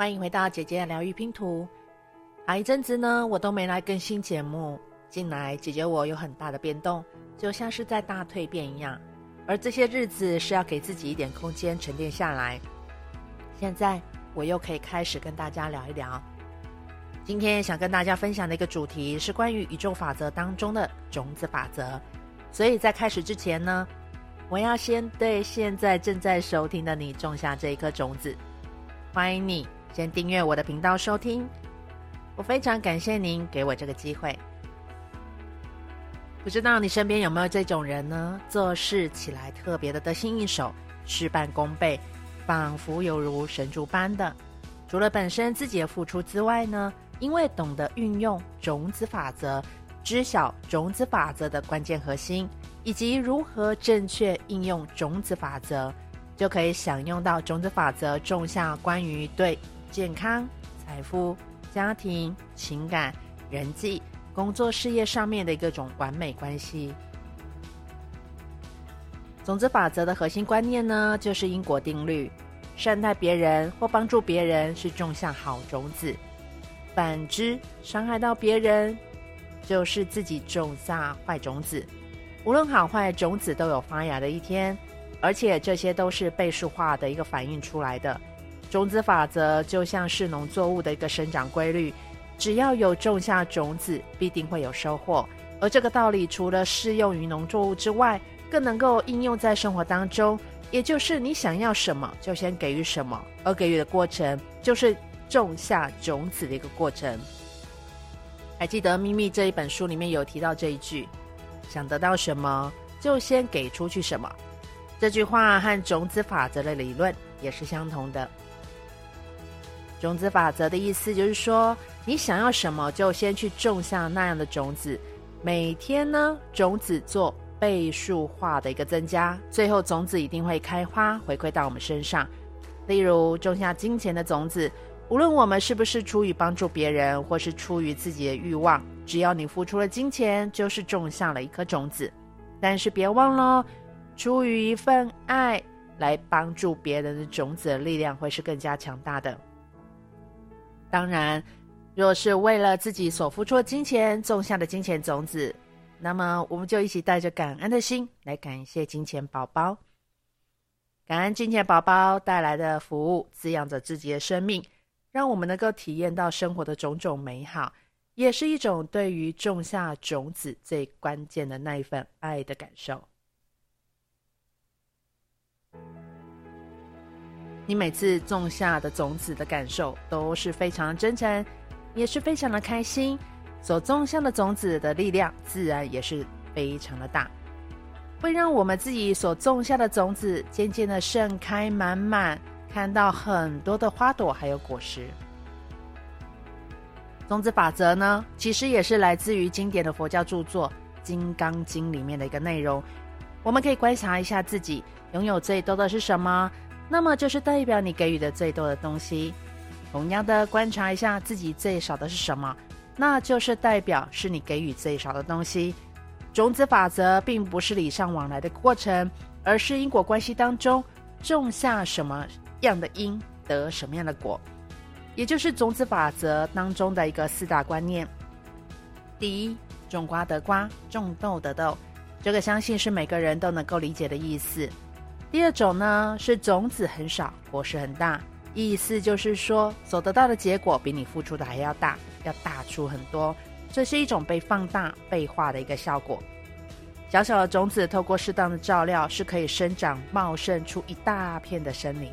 欢迎回到姐姐的疗愈拼图。好一阵子呢，我都没来更新节目。近来，姐姐我有很大的变动，就像是在大蜕变一样。而这些日子是要给自己一点空间沉淀下来。现在，我又可以开始跟大家聊一聊。今天想跟大家分享的一个主题是关于宇宙法则当中的种子法则。所以在开始之前呢，我要先对现在正在收听的你种下这一颗种子，欢迎你。先订阅我的频道收听，我非常感谢您给我这个机会。不知道你身边有没有这种人呢？做事起来特别的得心应手，事半功倍，仿佛犹如神助般的。除了本身自己的付出之外呢，因为懂得运用种子法则，知晓种子法则的关键核心，以及如何正确应用种子法则，就可以享用到种子法则种下关于对。健康、财富、家庭、情感、人际、工作、事业上面的各种完美关系。种子法则的核心观念呢，就是因果定律：善待别人或帮助别人是种下好种子；反之，伤害到别人，就是自己种下坏种子。无论好坏，种子都有发芽的一天，而且这些都是倍数化的一个反映出来的。种子法则就像是农作物的一个生长规律，只要有种下种子，必定会有收获。而这个道理除了适用于农作物之外，更能够应用在生活当中。也就是你想要什么，就先给予什么，而给予的过程就是种下种子的一个过程。还记得《秘密》这一本书里面有提到这一句：“想得到什么，就先给出去什么。”这句话和种子法则的理论也是相同的。种子法则的意思就是说，你想要什么，就先去种下那样的种子。每天呢，种子做倍数化的一个增加，最后种子一定会开花，回馈到我们身上。例如，种下金钱的种子，无论我们是不是出于帮助别人，或是出于自己的欲望，只要你付出了金钱，就是种下了一颗种子。但是别忘了，出于一份爱来帮助别人的种子的力量，会是更加强大的。当然，若是为了自己所付出的金钱种下的金钱种子，那么我们就一起带着感恩的心来感谢金钱宝宝，感恩金钱宝宝带来的服务，滋养着自己的生命，让我们能够体验到生活的种种美好，也是一种对于种下种子最关键的那一份爱的感受。你每次种下的种子的感受都是非常真诚，也是非常的开心。所种下的种子的力量自然也是非常的大，会让我们自己所种下的种子渐渐的盛开满满，看到很多的花朵还有果实。种子法则呢，其实也是来自于经典的佛教著作《金刚经》里面的一个内容。我们可以观察一下自己拥有最多的是什么。那么就是代表你给予的最多的东西。同样的，观察一下自己最少的是什么，那就是代表是你给予最少的东西。种子法则并不是礼尚往来的过程，而是因果关系当中种下什么样的因得什么样的果，也就是种子法则当中的一个四大观念。第一，种瓜得瓜，种豆得豆，这个相信是每个人都能够理解的意思。第二种呢，是种子很少，果实很大，意思就是说所得到的结果比你付出的还要大，要大出很多。这是一种被放大、倍化的一个效果。小小的种子透过适当的照料，是可以生长茂盛出一大片的森林。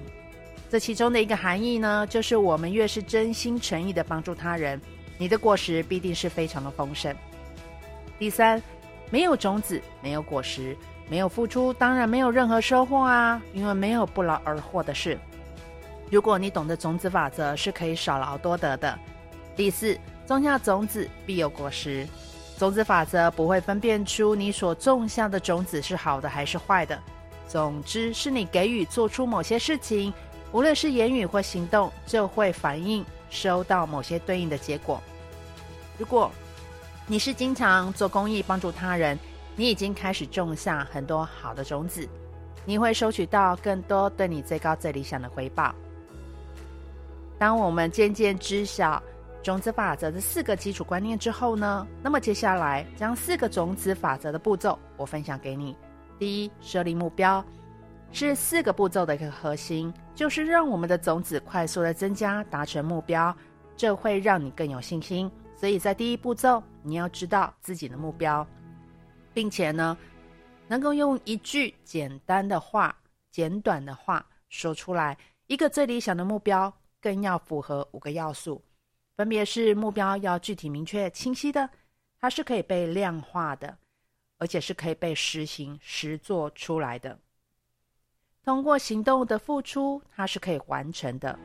这其中的一个含义呢，就是我们越是真心诚意的帮助他人，你的果实必定是非常的丰盛。第三，没有种子，没有果实。没有付出，当然没有任何收获啊！因为没有不劳而获的事。如果你懂得种子法则，是可以少劳多得的。第四，种下种子必有果实。种子法则不会分辨出你所种下的种子是好的还是坏的。总之，是你给予做出某些事情，无论是言语或行动，就会反映收到某些对应的结果。如果你是经常做公益，帮助他人。你已经开始种下很多好的种子，你会收取到更多对你最高最理想的回报。当我们渐渐知晓种子法则的四个基础观念之后呢，那么接下来将四个种子法则的步骤我分享给你。第一，设立目标，是四个步骤的一个核心，就是让我们的种子快速的增加，达成目标，这会让你更有信心。所以在第一步骤，你要知道自己的目标，并且呢，能够用一句简单的话、简短的话说出来。一个最理想的目标，更要符合五个要素，分别是目标要具体、明确、清晰的，它是可以被量化的。而且是可以被实行实做出来的，通过行动的付出，它是可以完成的，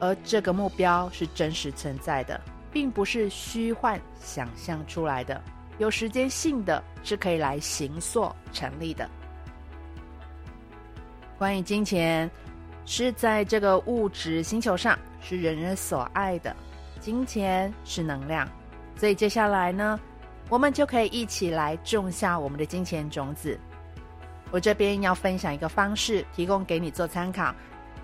而这个目标是真实存在的，并不是虚幻想象出来的，有时间性的，是可以来行塑成立的。关于金钱，是在这个物质星球上是人人所爱的，金钱是能量，所以接下来呢，我们就可以一起来种下我们的金钱种子。我这边要分享一个方式，提供给你做参考。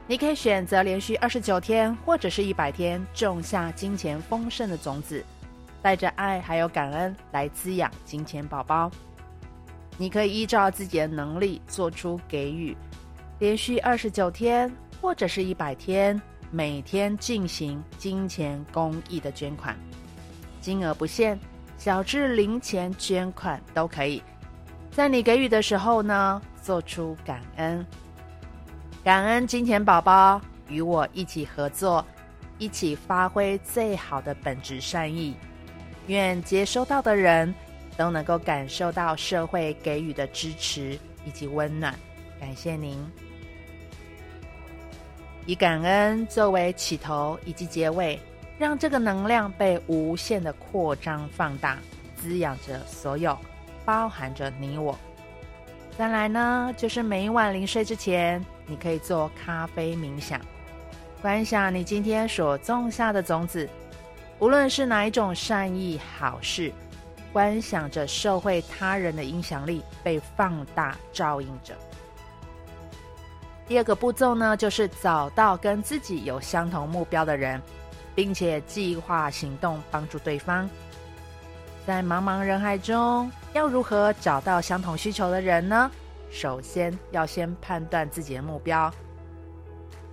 你可以选择连续二十九天，或者是一百天，种下金钱丰盛的种子，带着爱还有感恩来滋养金钱宝宝。你可以依照自己的能力做出给予，连续二十九天，或者是一百天，每天进行金钱公益的捐款，金额不限。小至零钱捐款都可以，在你给予的时候呢，做出感恩，感恩金钱宝宝与我一起合作，一起发挥最好的本质善意。愿接收到的人都能够感受到社会给予的支持以及温暖。感谢您，以感恩作为起头以及结尾。让这个能量被无限的扩张放大，滋养着所有，包含着你我。再来呢，就是每晚临睡之前，你可以做咖啡冥想，观想你今天所种下的种子，无论是哪一种善意好事，观想着社会他人的影响力被放大照应着。第二个步骤呢，就是找到跟自己有相同目标的人。并且计划行动，帮助对方。在茫茫人海中，要如何找到相同需求的人呢？首先要先判断自己的目标。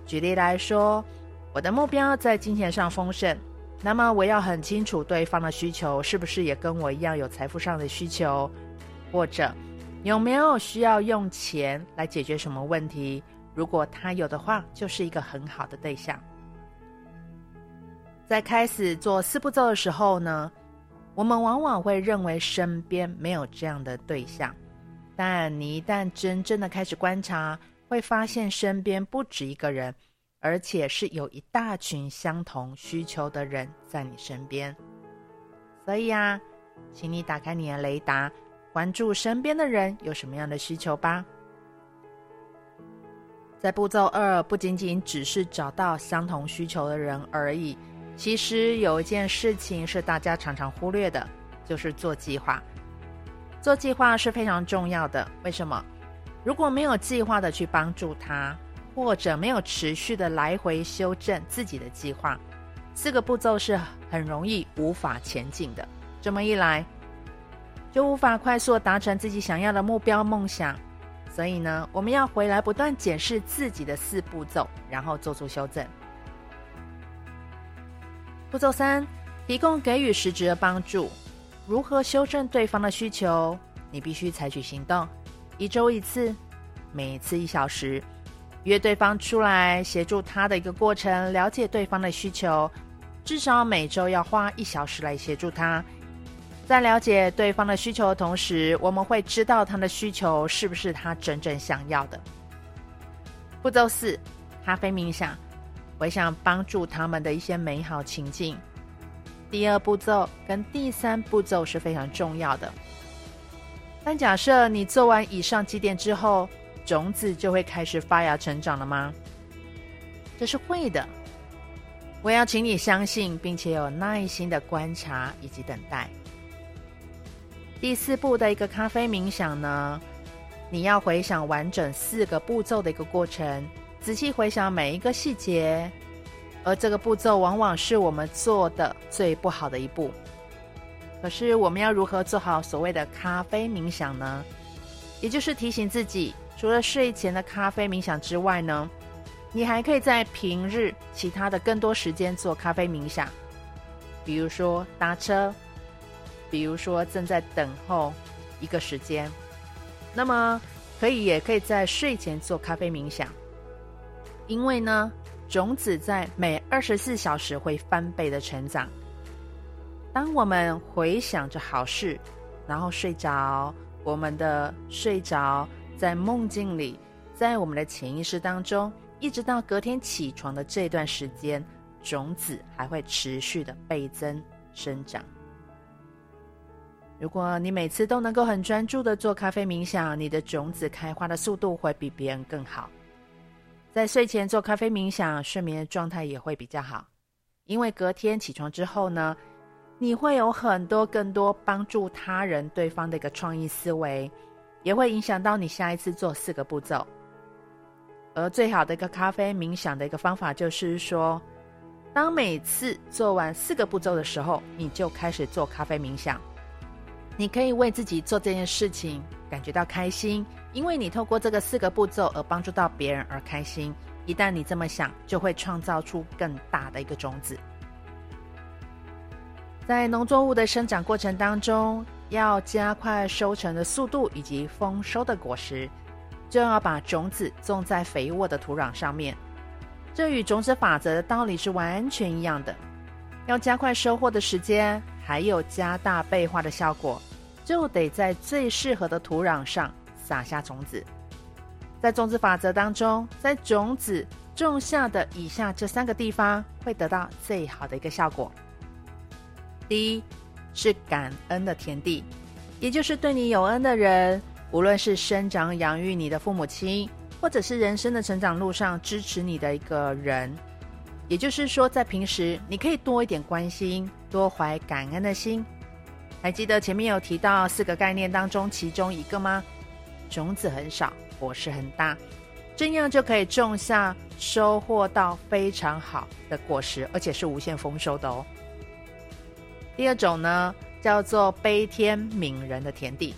举例来说，我的目标在金钱上丰盛，那么我要很清楚对方的需求是不是也跟我一样有财富上的需求，或者有没有需要用钱来解决什么问题？如果他有的话，就是一个很好的对象。在开始做四步骤的时候呢，我们往往会认为身边没有这样的对象，但你一旦真正的开始观察，会发现身边不止一个人，而且是有一大群相同需求的人在你身边。所以啊，请你打开你的雷达，关注身边的人有什么样的需求吧。在步骤二，不仅仅只是找到相同需求的人而已。其实有一件事情是大家常常忽略的，就是做计划。做计划是非常重要的。为什么？如果没有计划的去帮助他，或者没有持续的来回修正自己的计划，四个步骤是很容易无法前进的。这么一来，就无法快速达成自己想要的目标梦想。所以呢，我们要回来不断检视自己的四步骤，然后做出修正。步骤三，提供给予实质的帮助。如何修正对方的需求？你必须采取行动。一周一次，每次一小时，约对方出来协助他的一个过程，了解对方的需求。至少每周要花一小时来协助他。在了解对方的需求的同时，我们会知道他的需求是不是他真正想要的。步骤四，咖啡冥想。我想帮助他们的一些美好情境。第二步骤跟第三步骤是非常重要的。但假设你做完以上几点之后，种子就会开始发芽成长了吗？这是会的。我要请你相信，并且有耐心的观察以及等待。第四步的一个咖啡冥想呢，你要回想完整四个步骤的一个过程。仔细回想每一个细节，而这个步骤往往是我们做的最不好的一步。可是，我们要如何做好所谓的咖啡冥想呢？也就是提醒自己，除了睡前的咖啡冥想之外呢，你还可以在平日其他的更多时间做咖啡冥想，比如说搭车，比如说正在等候一个时间，那么可以也可以在睡前做咖啡冥想，因为呢，种子在每二十四小时会翻倍的成长。当我们回想着好事，然后睡着，我们的睡着在梦境里，在我们的潜意识当中。一直到隔天起床的这段时间，种子还会持续的倍增生长。如果你每次都能够很专注的做咖啡冥想，你的种子开花的速度会比别人更好。在睡前做咖啡冥想，睡眠的状态也会比较好，因为隔天起床之后呢，你会有很多更多帮助他人、对方的一个创意思维，也会影响到你下一次做四个步骤。而最好的一个咖啡冥想的一个方法，就是说，当每次做完四个步骤的时候，你就开始做咖啡冥想。你可以为自己做这件事情感觉到开心，因为你透过这个四个步骤而帮助到别人而开心。一旦你这么想，就会创造出更大的一个种子。在农作物的生长过程当中，要加快收成的速度以及丰收的果实。就要把种子种在肥沃的土壤上面，这与种子法则的道理是完全一样的。要加快收获的时间，还有加大倍化的效果，就得在最适合的土壤上撒下种子。在种子法则当中，在种子种下的以下这三个地方会得到最好的一个效果。第一是感恩的田地，也就是对你有恩的人。无论是生长养育你的父母亲，或者是人生的成长路上支持你的一个人，也就是说，在平时你可以多一点关心，多怀感恩的心。还记得前面有提到四个概念当中其中一个吗？种子很少，果实很大，这样就可以种下收获到非常好的果实，而且是无限丰收的哦。第二种呢，叫做悲天悯人的田地。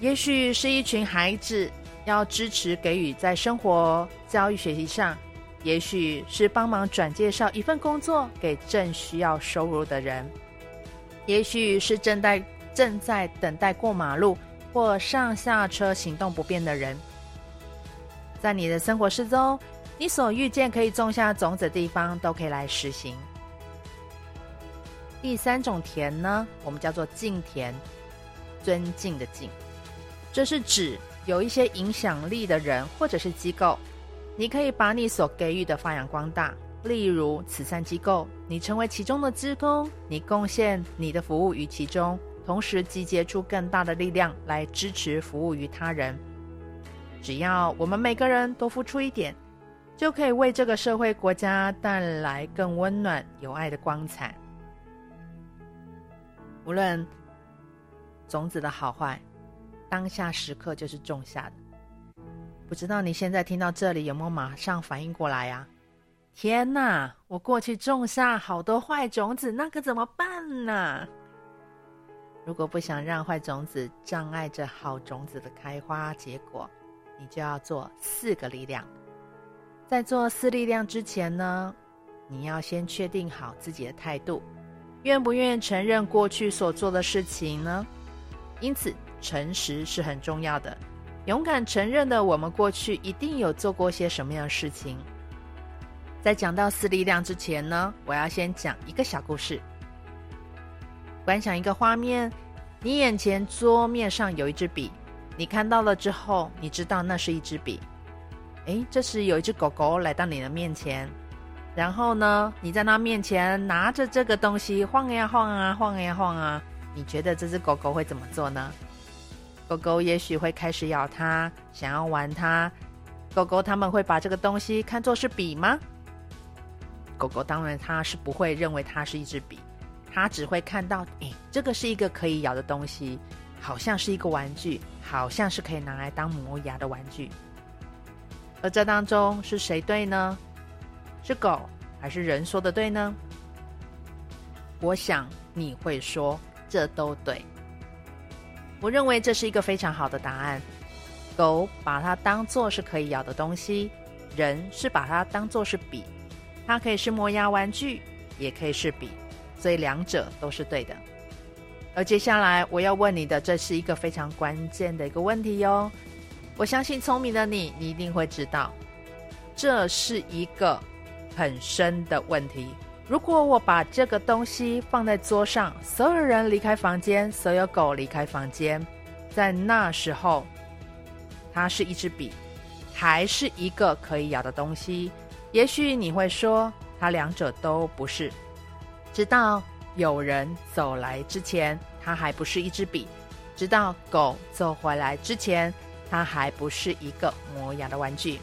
也许是一群孩子要支持给予在生活、教育、学习上；也许是帮忙转介绍一份工作给正需要收入的人；也许是正在正在等待过马路或上下车行动不便的人。在你的生活之中，你所遇见可以种下种子的地方，都可以来实行。第三种田呢，我们叫做敬田，尊敬的敬。这是指有一些影响力的人或者是机构，你可以把你所给予的发扬光大。例如慈善机构，你成为其中的职工，你贡献你的服务于其中，同时集结出更大的力量来支持服务于他人。只要我们每个人都付出一点，就可以为这个社会国家带来更温暖有爱的光彩。无论种子的好坏。当下时刻就是种下的，不知道你现在听到这里有没有马上反应过来呀？天哪，我过去种下好多坏种子，那可怎么办呢？如果不想让坏种子障碍着好种子的开花结果，你就要做四个力量。在做四力量之前呢，你要先确定好自己的态度，愿不愿意承认过去所做的事情呢？因此。诚实是很重要的，勇敢承认的，我们过去一定有做过些什么样的事情。在讲到四力量之前呢，我要先讲一个小故事。观想一个画面，你眼前桌面上有一支笔，你看到了之后，你知道那是一支笔。诶，这时有一只狗狗来到你的面前，然后呢，你在它面前拿着这个东西晃呀晃啊，晃呀晃啊，你觉得这只狗狗会怎么做呢？狗狗也许会开始咬它，想要玩它。狗狗他们会把这个东西看作是笔吗？狗狗当然它是不会认为它是一支笔，它只会看到，诶，这个是一个可以咬的东西，好像是一个玩具，好像是可以拿来当磨牙的玩具。而这当中是谁对呢？是狗还是人说的对呢？我想你会说，这都对。我认为这是一个非常好的答案。狗把它当做是可以咬的东西，人是把它当做是笔，它可以是磨牙玩具，也可以是笔，所以两者都是对的。而接下来我要问你的，这是一个非常关键的一个问题哟。我相信聪明的你，你一定会知道，这是一个很深的问题。如果我把这个东西放在桌上，所有人离开房间，所有狗离开房间，在那时候，它是一支笔，还是一个可以咬的东西？也许你会说，它两者都不是。直到有人走来之前，它还不是一支笔；直到狗走回来之前，它还不是一个磨牙的玩具。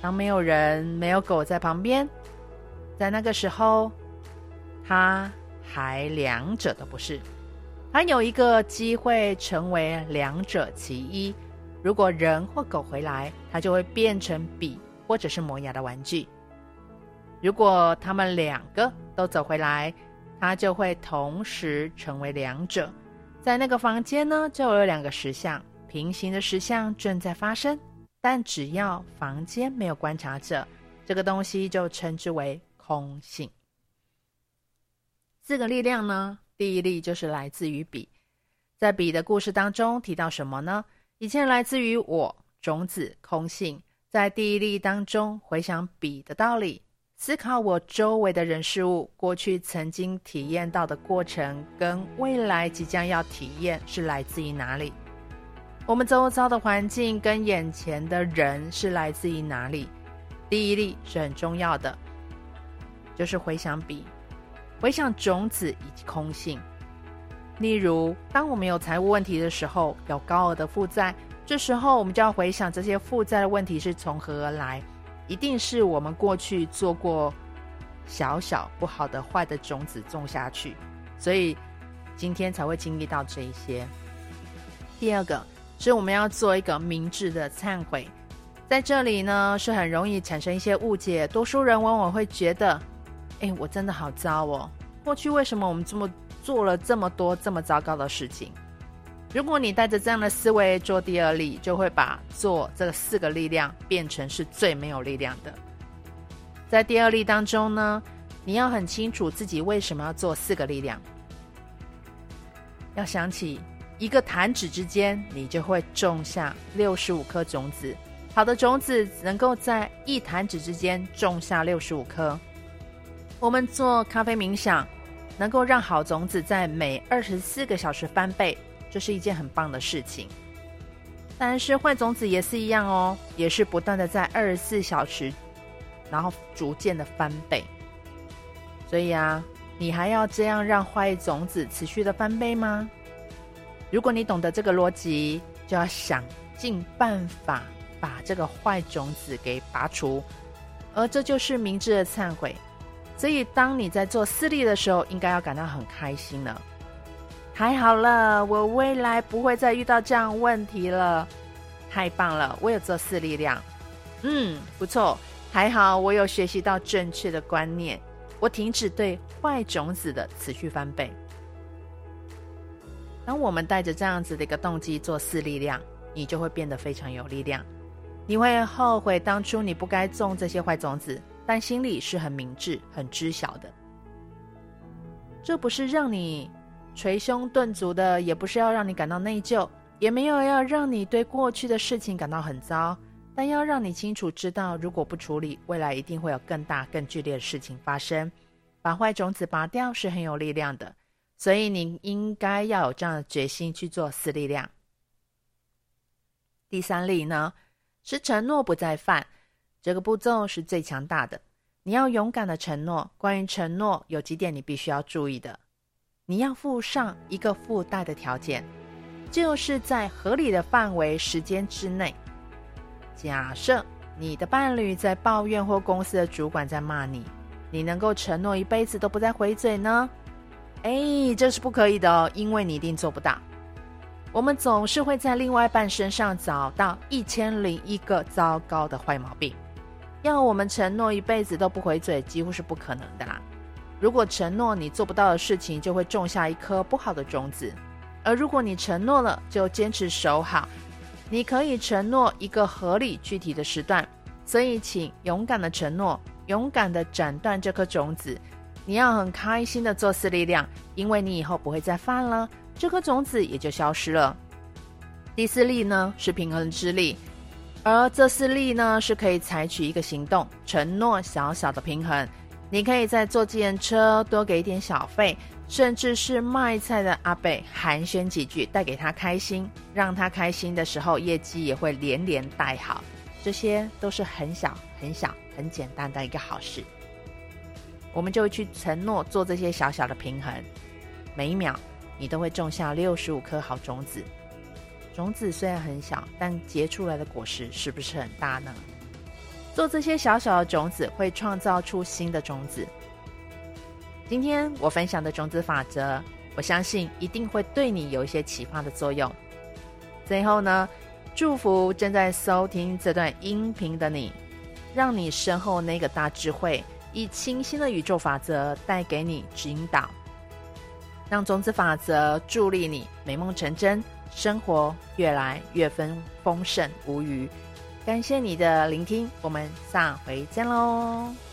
当没有人、没有狗在旁边。在那个时候，他还两者都不是，它有一个机会成为两者其一。如果人或狗回来，它就会变成笔或者是磨牙的玩具。如果他们两个都走回来，它就会同时成为两者。在那个房间呢，就有两个石像，平行的石像正在发生。但只要房间没有观察者，这个东西就称之为。空性。四个力量呢？第一力就是来自于笔，在笔的故事当中提到什么呢？以前来自于我种子空性，在第一力当中回想笔的道理，思考我周围的人事物，过去曾经体验到的过程，跟未来即将要体验是来自于哪里？我们周遭的环境跟眼前的人是来自于哪里？第一例是很重要的。就是回想笔，回想种子以及空性。例如，当我们有财务问题的时候，有高额的负债，这时候我们就要回想这些负债的问题是从何而来，一定是我们过去做过小小不好的坏的种子种下去，所以今天才会经历到这一些。第二个是我们要做一个明智的忏悔，在这里呢是很容易产生一些误解，多数人往往会觉得。哎，我真的好糟哦！过去为什么我们这么做了这么多这么糟糕的事情？如果你带着这样的思维做第二例，就会把做这四个力量变成是最没有力量的。在第二例当中呢，你要很清楚自己为什么要做四个力量。要想起一个弹指之间，你就会种下六十五颗种子。好的种子能够在一弹指之间种下六十五颗。我们做咖啡冥想，能够让好种子在每二十四个小时翻倍，这是一件很棒的事情。但是坏种子也是一样哦，也是不断的在二十四小时，然后逐渐的翻倍。所以啊，你还要这样让坏种子持续的翻倍吗？如果你懂得这个逻辑，就要想尽办法把这个坏种子给拔除，而这就是明智的忏悔。所以，当你在做私利的时候，应该要感到很开心了。太好了，我未来不会再遇到这样问题了。太棒了，我有做四力量。嗯，不错，还好我有学习到正确的观念。我停止对坏种子的持续翻倍。当我们带着这样子的一个动机做四力量，你就会变得非常有力量。你会后悔当初你不该种这些坏种子。但心里是很明智、很知晓的。这不是让你捶胸顿足的，也不是要让你感到内疚，也没有要让你对过去的事情感到很糟，但要让你清楚知道，如果不处理，未来一定会有更大、更剧烈的事情发生。把坏种子拔掉是很有力量的，所以你应该要有这样的决心去做私力量。第三例呢，是承诺不再犯。这个步骤是最强大的。你要勇敢的承诺。关于承诺，有几点你必须要注意的。你要附上一个附带的条件，就是在合理的范围、时间之内。假设你的伴侣在抱怨或公司的主管在骂你，你能够承诺一辈子都不再回嘴呢？哎，这是不可以的哦，因为你一定做不到。我们总是会在另外一半身上找到一千零一个糟糕的坏毛病。要我们承诺一辈子都不回嘴，几乎是不可能的啦。如果承诺你做不到的事情，就会种下一颗不好的种子；而如果你承诺了，就坚持守好。你可以承诺一个合理具体的时段，所以请勇敢的承诺，勇敢的斩断这颗种子。你要很开心的做四力量，因为你以后不会再犯了，这颗种子也就消失了。第四力呢，是平衡之力。而这四力呢，是可以采取一个行动，承诺小小的平衡。你可以在坐计程车多给一点小费，甚至是卖菜的阿伯寒暄几句，带给他开心，让他开心的时候，业绩也会连连带好。这些都是很小、很小、很简单的一个好事。我们就去承诺做这些小小的平衡，每一秒你都会种下六十五颗好种子。种子虽然很小，但结出来的果实是不是很大呢？做这些小小的种子，会创造出新的种子。今天我分享的种子法则，我相信一定会对你有一些启发的作用。最后呢，祝福正在收听这段音频的你，让你身后那个大智慧，以清新的宇宙法则带给你指引导，让种子法则助力你美梦成真。生活越来越丰丰盛无余，感谢你的聆听，我们下回见喽。